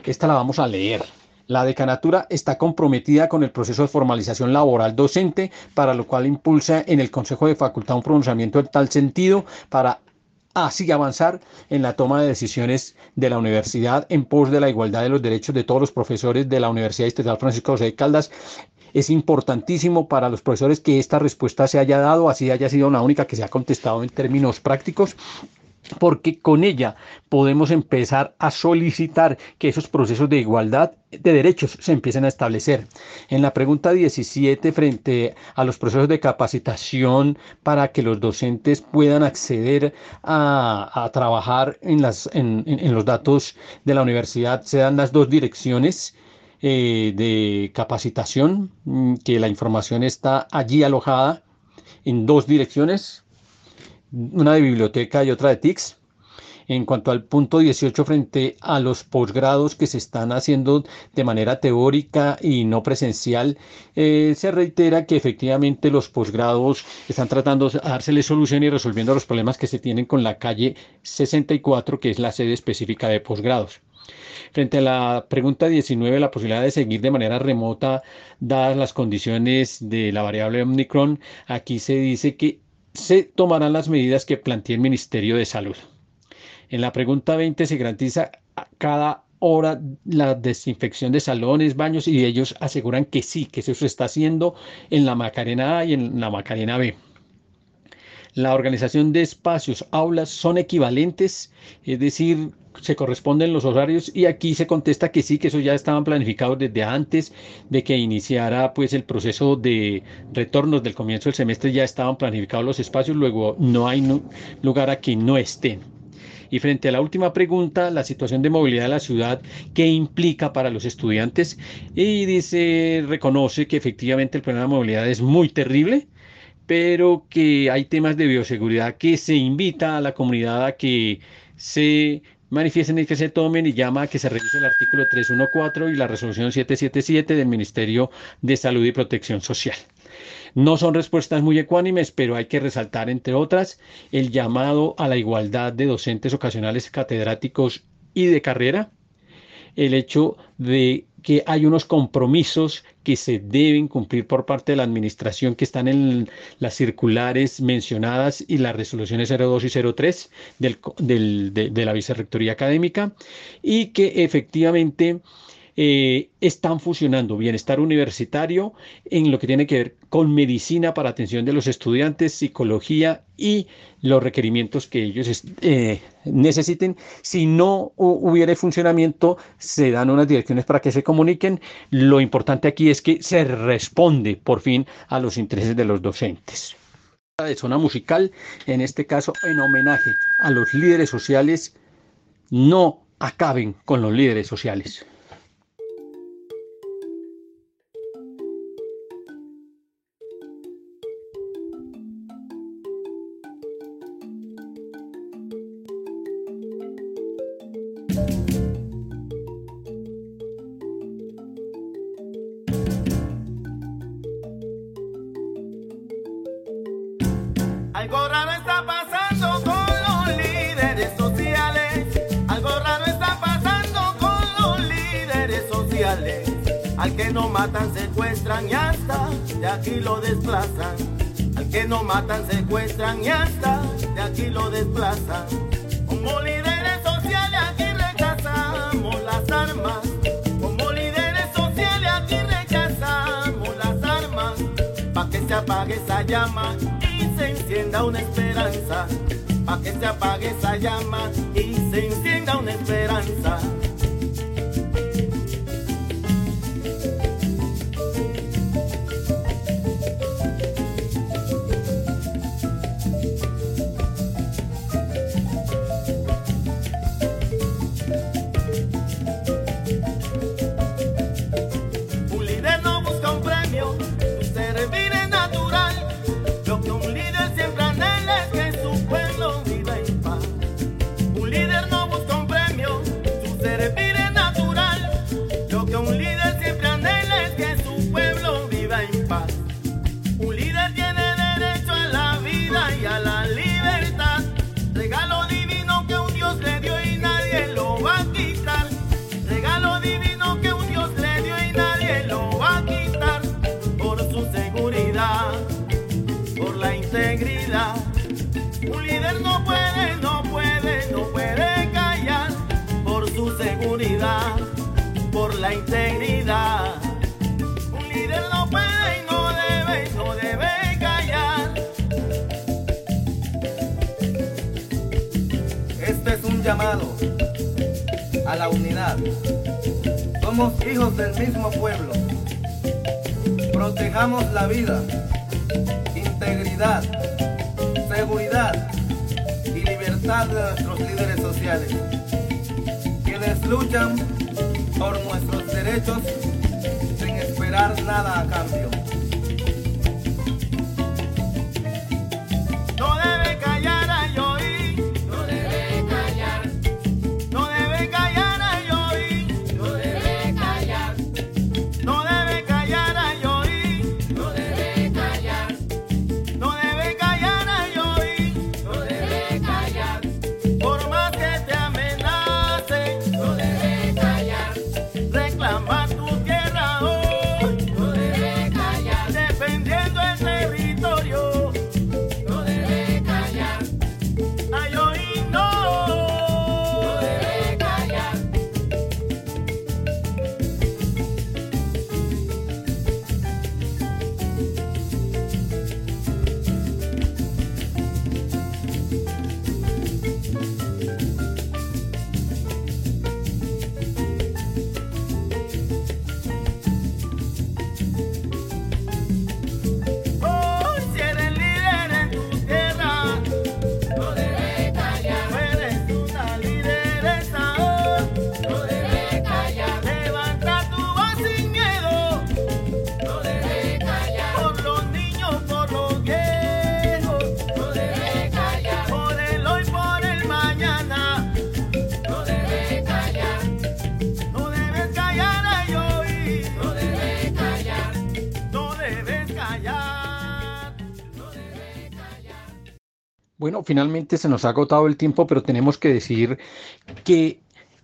Speaker 2: Esta la vamos a leer. La decanatura está comprometida con el proceso de formalización laboral docente, para lo cual impulsa en el Consejo de Facultad un pronunciamiento en tal sentido para así avanzar en la toma de decisiones de la universidad en pos de la igualdad de los derechos de todos los profesores de la Universidad Estatal Francisco José de Caldas. Es importantísimo para los profesores que esta respuesta se haya dado, así haya sido la única que se ha contestado en términos prácticos porque con ella podemos empezar a solicitar que esos procesos de igualdad de derechos se empiecen a establecer. En la pregunta 17, frente a los procesos de capacitación para que los docentes puedan acceder a, trabajar en, los datos de la universidad, se dan las dos direcciones. Eh, de capacitación, mm, que la información está allí alojada en dos direcciones, una de biblioteca y otra de TICS. En cuanto al punto 18 frente a los posgrados que se están haciendo de manera teórica y no presencial, eh, se reitera que efectivamente los posgrados están tratando de dársele solución y resolviendo los problemas que se tienen con la calle 64, que es la sede específica de posgrados. Frente a la pregunta 19, la posibilidad de seguir de manera remota, dadas las condiciones de la variable Omicron, aquí se dice que se tomarán las medidas que plantea el Ministerio de Salud. En la pregunta 20 se garantiza cada hora la desinfección de salones, baños y ellos aseguran que sí, que eso se está haciendo en la Macarena A y en la Macarena B. La organización de espacios, aulas son equivalentes, es decir, se corresponden los horarios y aquí se contesta que sí, que eso ya estaban planificados desde antes de que iniciara pues el proceso de retornos del comienzo del semestre, ya estaban planificados los espacios, luego no hay lugar a que no estén. Y frente a la última pregunta, la situación de movilidad de la ciudad, ¿qué implica para los estudiantes? Y dice, reconoce que efectivamente el problema de movilidad es muy terrible, pero que hay temas de bioseguridad que se invita a la comunidad a que se manifiesten y que se tomen y llama a que se revise el artículo 314 y la resolución 777 del Ministerio de Salud y Protección Social. No son respuestas muy ecuánimes, pero hay que resaltar, entre otras, el llamado a la igualdad de docentes ocasionales, catedráticos y de carrera, el hecho de que hay unos compromisos que se deben cumplir por parte de la administración que están en las circulares mencionadas y las resoluciones 02 y 03 del, de, de la Vicerrectoría Académica y que efectivamente eh, están fusionando bienestar universitario en lo que tiene que ver con medicina para atención de los estudiantes, psicología y los requerimientos que ellos eh, necesiten. Si no hubiera funcionamiento, se dan unas direcciones para que se comuniquen. Lo importante aquí es que se responde por fin a los intereses de los docentes. De zona musical, en este caso en homenaje a los líderes sociales, no acaben con los líderes sociales. Finalmente se nos ha agotado el tiempo, pero tenemos que decir que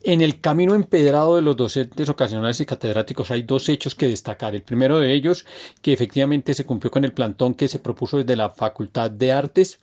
Speaker 2: en el camino empedrado de los docentes ocasionales y catedráticos hay dos hechos que destacar. El primero de ellos, que efectivamente se cumplió con el plantón que se propuso desde la Facultad de Artes.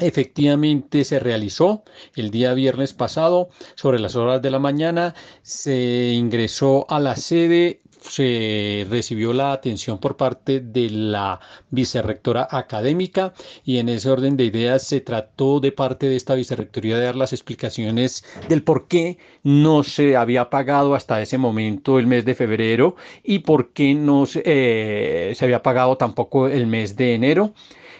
Speaker 2: Efectivamente se realizó el día viernes pasado sobre las horas de la mañana. Se ingresó a la sede se recibió la atención por parte de la vicerrectora académica y en ese orden de ideas se trató de parte de esta vicerrectoría de dar las explicaciones del por qué no se había pagado hasta ese momento el mes de febrero y por qué no se, eh, se había pagado tampoco el mes de enero.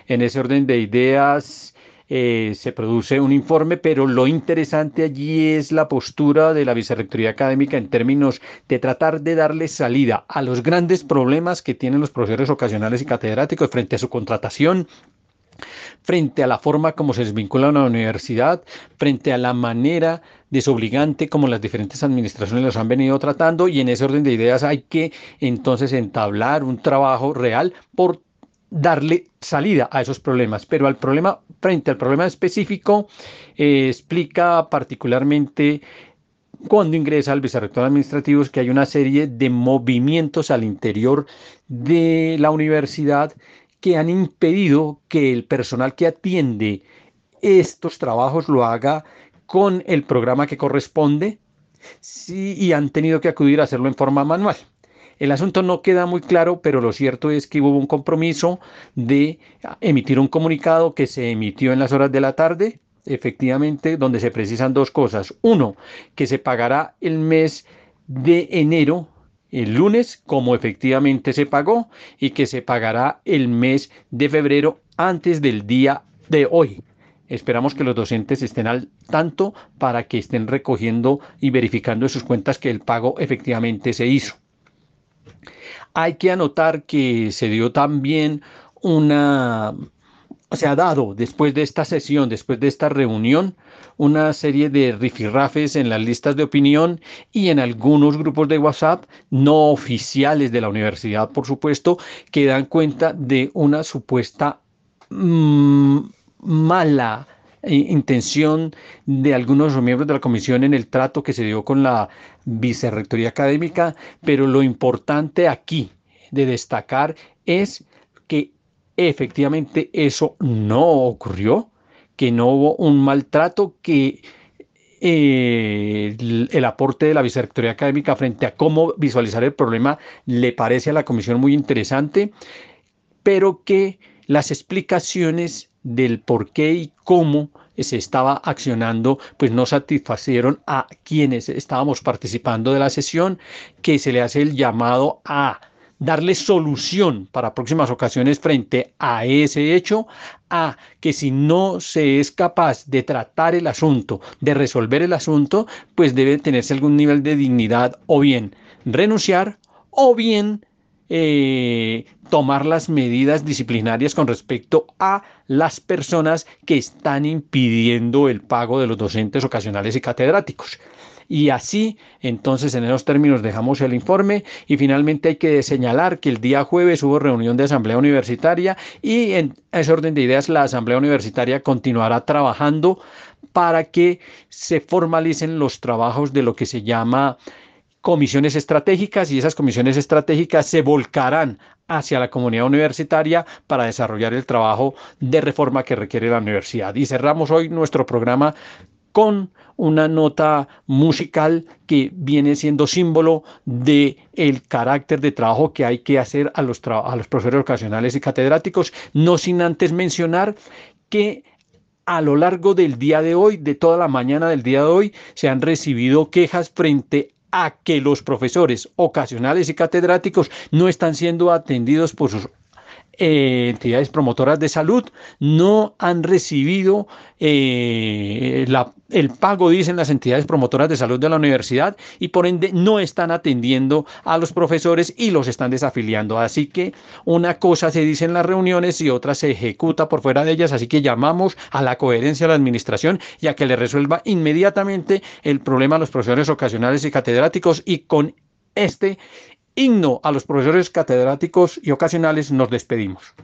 Speaker 2: En ese orden de ideas eh, se produce un informe, pero lo interesante allí es la postura de la Vicerrectoría Académica en términos de tratar de darle salida a los grandes problemas que tienen los profesores ocasionales y catedráticos frente a su contratación, frente a la forma como se desvinculan a la universidad, frente a la manera desobligante como las diferentes administraciones los han venido tratando y en ese orden de ideas hay que entonces entablar un trabajo real por darle salida a esos problemas, pero al problema, frente al problema específico, eh, explica particularmente cuando ingresa al vicerrector administrativo que hay una serie de movimientos al interior de la universidad que han impedido que el personal que atiende estos trabajos lo haga con el programa que corresponde sí, y han tenido que acudir a hacerlo en forma manual. El asunto no queda muy claro, pero lo cierto es que hubo un compromiso de emitir un comunicado que se emitió en las horas de la tarde, efectivamente, donde se precisan dos cosas. Uno, que se pagará el mes de enero el lunes, como efectivamente se pagó, y que se pagará el mes de febrero antes del día de hoy. Esperamos que los docentes estén al tanto para que estén recogiendo y verificando en sus cuentas que el pago efectivamente se hizo. Hay que anotar que se dio también una, se ha dado después de esta sesión, después de esta reunión, una serie de rifirrafes en las listas de opinión y en algunos grupos de WhatsApp no oficiales de la universidad, por supuesto, que dan cuenta de una supuesta mmm, mala intención de algunos miembros de la comisión en el trato que se dio con la vicerrectoría académica, pero lo importante aquí de destacar es que efectivamente eso no ocurrió, que no hubo un maltrato, que eh, el, el, aporte de la vicerrectoría académica frente a cómo visualizar el problema le parece a la comisión muy interesante, pero que las explicaciones del por qué y cómo se estaba accionando, pues no satisfacieron a quienes estábamos participando de la sesión, que se le hace el llamado a darle solución para próximas ocasiones frente a ese hecho, a que si no se es capaz de tratar el asunto, de resolver el asunto, pues debe tenerse algún nivel de dignidad o bien renunciar o bien eh, tomar las medidas disciplinarias con respecto a las personas que están impidiendo el pago de los docentes ocasionales y catedráticos. Y así, entonces, en esos términos dejamos el informe y finalmente hay que señalar que el día jueves hubo reunión de asamblea universitaria y en ese orden de ideas la asamblea universitaria continuará trabajando para que se formalicen los trabajos de lo que se llama comisiones estratégicas y esas comisiones estratégicas se volcarán hacia la comunidad universitaria para desarrollar el trabajo de reforma que requiere la universidad. Y cerramos hoy nuestro programa con una nota musical que viene siendo símbolo de el carácter de trabajo que hay que hacer a los, a los profesores ocasionales y catedráticos, no sin antes mencionar que a lo largo del día de hoy, de toda la mañana del día de hoy, se han recibido quejas frente a que los profesores ocasionales y catedráticos no están siendo atendidos por sus eh, entidades promotoras de salud no han recibido eh, el pago, dicen las entidades promotoras de salud de la universidad, y por ende no están atendiendo a los profesores y los están desafiliando. Así que una cosa se dice en las reuniones y otra se ejecuta por fuera de ellas, así que llamamos a la coherencia de la administración y a que le resuelva inmediatamente el problema a los profesores ocasionales y catedráticos y con este himno a los profesores catedráticos y ocasionales, nos despedimos.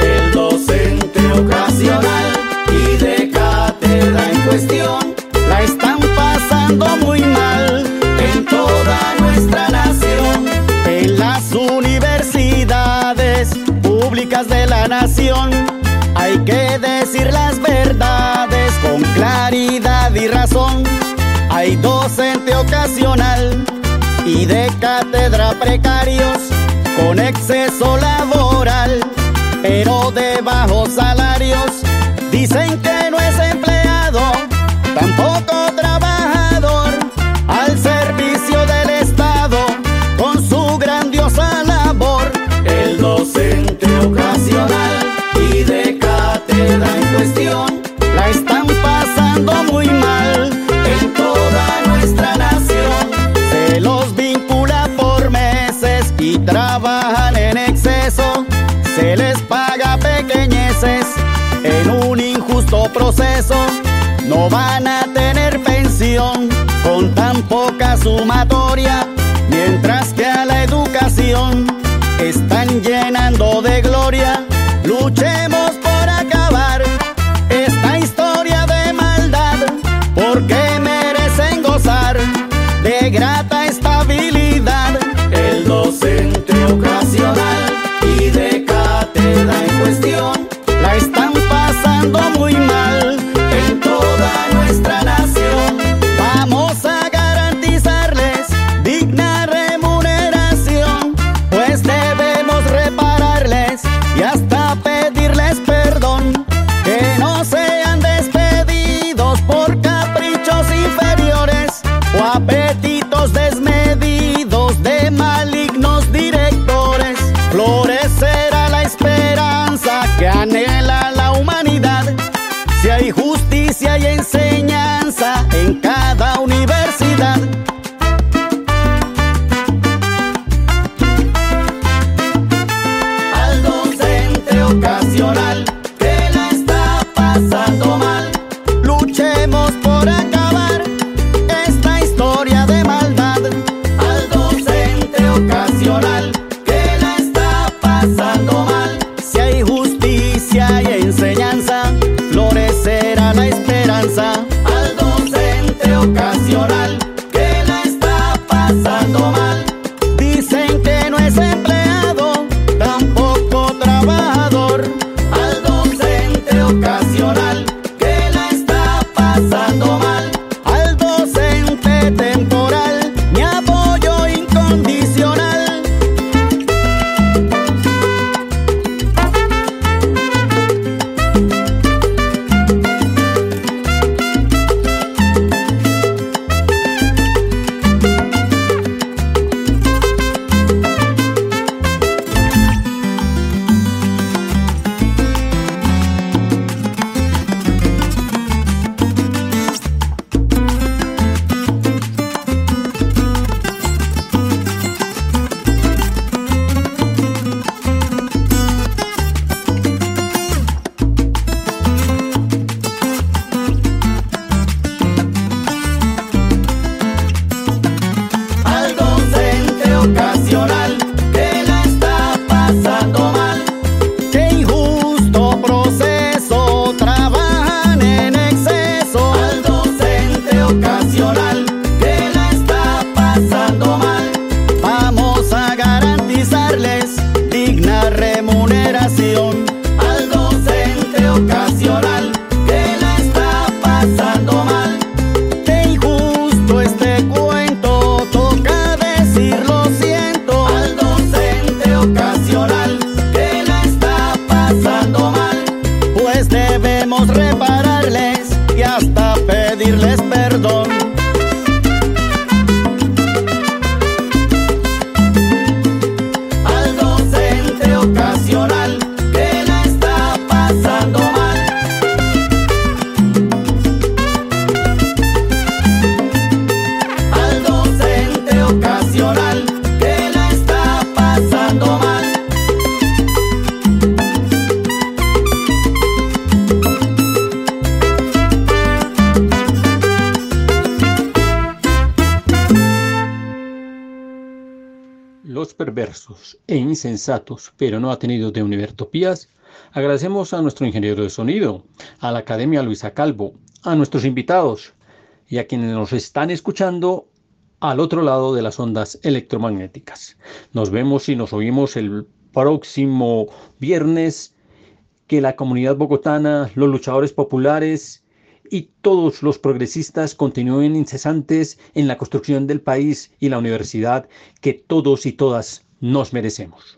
Speaker 4: El docente ocasional y de cátedra en cuestión la están pasando muy mal en toda nuestra nación. En las universidades públicas de la nación con claridad y razón. Hay docente ocasional y de cátedra precarios con exceso laboral, pero de bajos salarios. Dicen que no es empleado, tampoco trabajador, al servicio del Estado con su grandiosa labor. El docente ocasional y de cátedra en cuestión trabajan en exceso. Se les paga pequeñeces en un injusto proceso. No van a tener pensión con tan poca sumatoria, mientras que a la educación están llenando de gloria. Perdón.
Speaker 2: Insensatos, pero no atenidos de Univertopías, agradecemos a nuestro ingeniero de sonido, a la Academia Luisa Calvo, a nuestros invitados y a quienes nos están escuchando al otro lado de las ondas electromagnéticas. Nos vemos y nos oímos el próximo viernes. Que la comunidad bogotana, los luchadores populares y todos los progresistas continúen incesantes en la construcción del país y la universidad que todos y todas nos merecemos.